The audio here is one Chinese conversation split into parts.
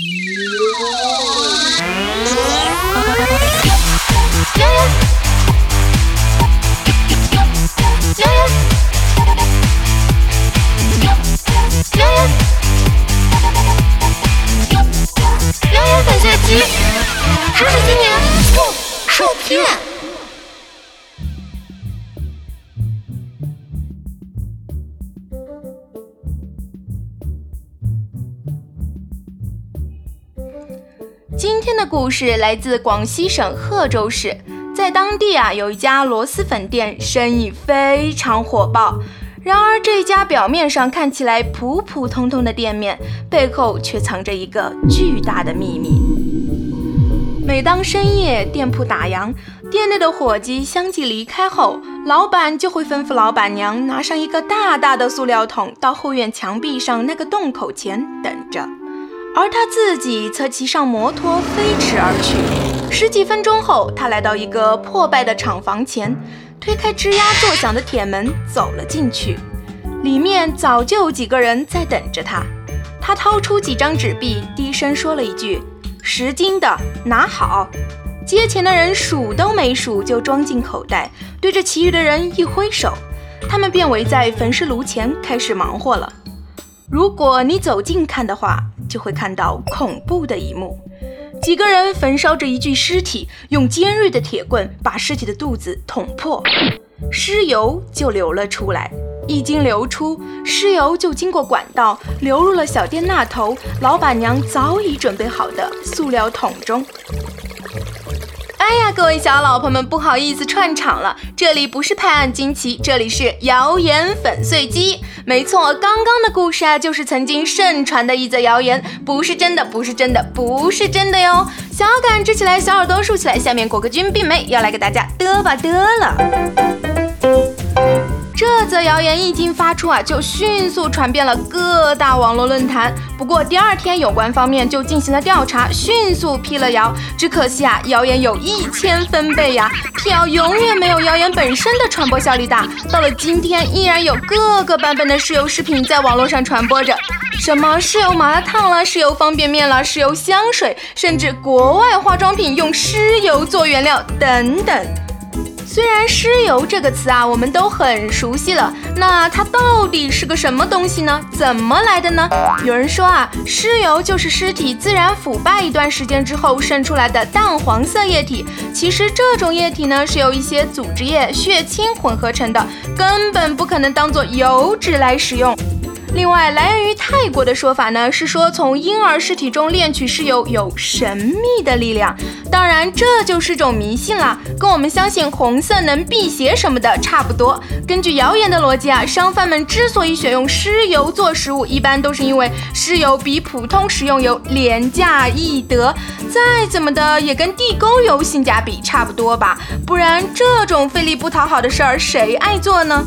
今今天的故事来自广西省贺州市，在当地啊有一家螺蛳粉店，生意非常火爆。然而这家表面上看起来普普通通的店面，背后却藏着一个巨大的秘密。每当深夜店铺打烊，店内的伙计相继离开后，老板就会吩咐老板娘拿上一个大大的塑料桶，到后院墙壁上那个洞口前等着。而他自己则骑上摩托飞驰而去。十几分钟后，他来到一个破败的厂房前，推开吱呀作响的铁门，走了进去。里面早就有几个人在等着他。他掏出几张纸币，低声说了一句：“十斤的，拿好。”接钱的人数都没数，就装进口袋，对着其余的人一挥手，他们便围在焚尸炉前开始忙活了。如果你走近看的话，就会看到恐怖的一幕：几个人焚烧着一具尸体，用尖锐的铁棍把尸体的肚子捅破，尸油就流了出来。一经流出，尸油就经过管道流入了小店那头老板娘早已准备好的塑料桶中。哎呀，各位小老婆们，不好意思串场了，这里不是拍案惊奇，这里是谣言粉碎机。没错，刚刚的故事啊，就是曾经盛传的一则谣言，不是真的，不是真的，不是真的哟。小杆支起来，小耳朵竖起来，下面果壳君并没要来给大家嘚吧嘚了。这则谣言一经发出啊，就迅速传遍了各大网络论坛。不过第二天，有关方面就进行了调查，迅速辟了谣。只可惜啊，谣言有一千分贝呀，辟谣永远没有谣言本身的传播效率大。到了今天，依然有各个版本的石油食品在网络上传播着，什么石油麻辣烫了，石油方便面了，石油香水，甚至国外化妆品用尸油做原料等等。虽然尸油这个词啊，我们都很熟悉了，那它到底是个什么东西呢？怎么来的呢？有人说啊，尸油就是尸体自然腐败一段时间之后渗出来的淡黄色液体。其实这种液体呢，是由一些组织液、血清混合成的，根本不可能当做油脂来使用。另外，来源于泰国的说法呢，是说从婴儿尸体中炼取尸油有神秘的力量。当然，这就是种迷信啦，跟我们相信红色能辟邪什么的差不多。根据谣言的逻辑啊，商贩们之所以选用尸油做食物，一般都是因为尸油比普通食用油廉价易得，再怎么的也跟地沟油性价比差不多吧。不然这种费力不讨好的事儿，谁爱做呢？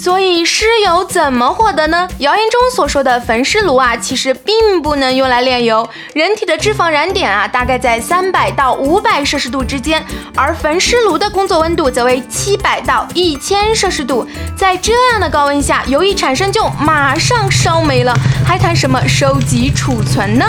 所以尸油怎么获得呢？谣言中所说的焚尸炉啊，其实并不能用来炼油。人体的脂肪燃点啊，大概在三百到五百摄氏度之间，而焚尸炉的工作温度则为七百到一千摄氏度。在这样的高温下，油一产生就马上烧没了，还谈什么收集储存呢？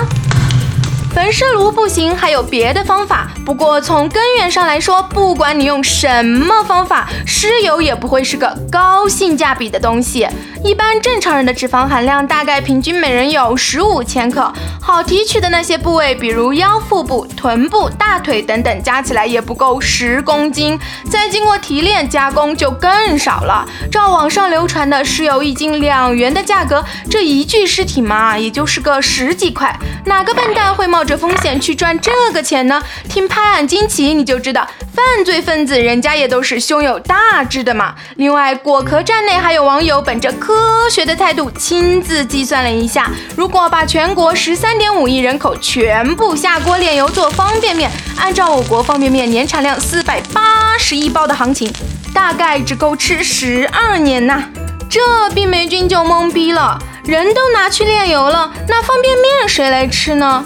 焚尸炉不行，还有别的方法。不过从根源上来说，不管你用什么方法，尸油也不会是个高性价比的东西。一般正常人的脂肪含量大概平均每人有十五千克，好提取的那些部位，比如腰腹部、臀部、大腿等等，加起来也不够十公斤。再经过提炼加工就更少了。照网上流传的尸油一斤两元的价格，这一具尸体嘛，也就是个十几块。哪个笨蛋会冒冒着风险去赚这个钱呢？听拍案惊奇你就知道，犯罪分子人家也都是胸有大志的嘛。另外，果壳站内还有网友本着科学的态度亲自计算了一下，如果把全国十三点五亿人口全部下锅炼油做方便面，按照我国方便面年产量四百八十亿包的行情，大概只够吃十二年呐。这冰霉君就懵逼了。人都拿去炼油了，那方便面谁来吃呢？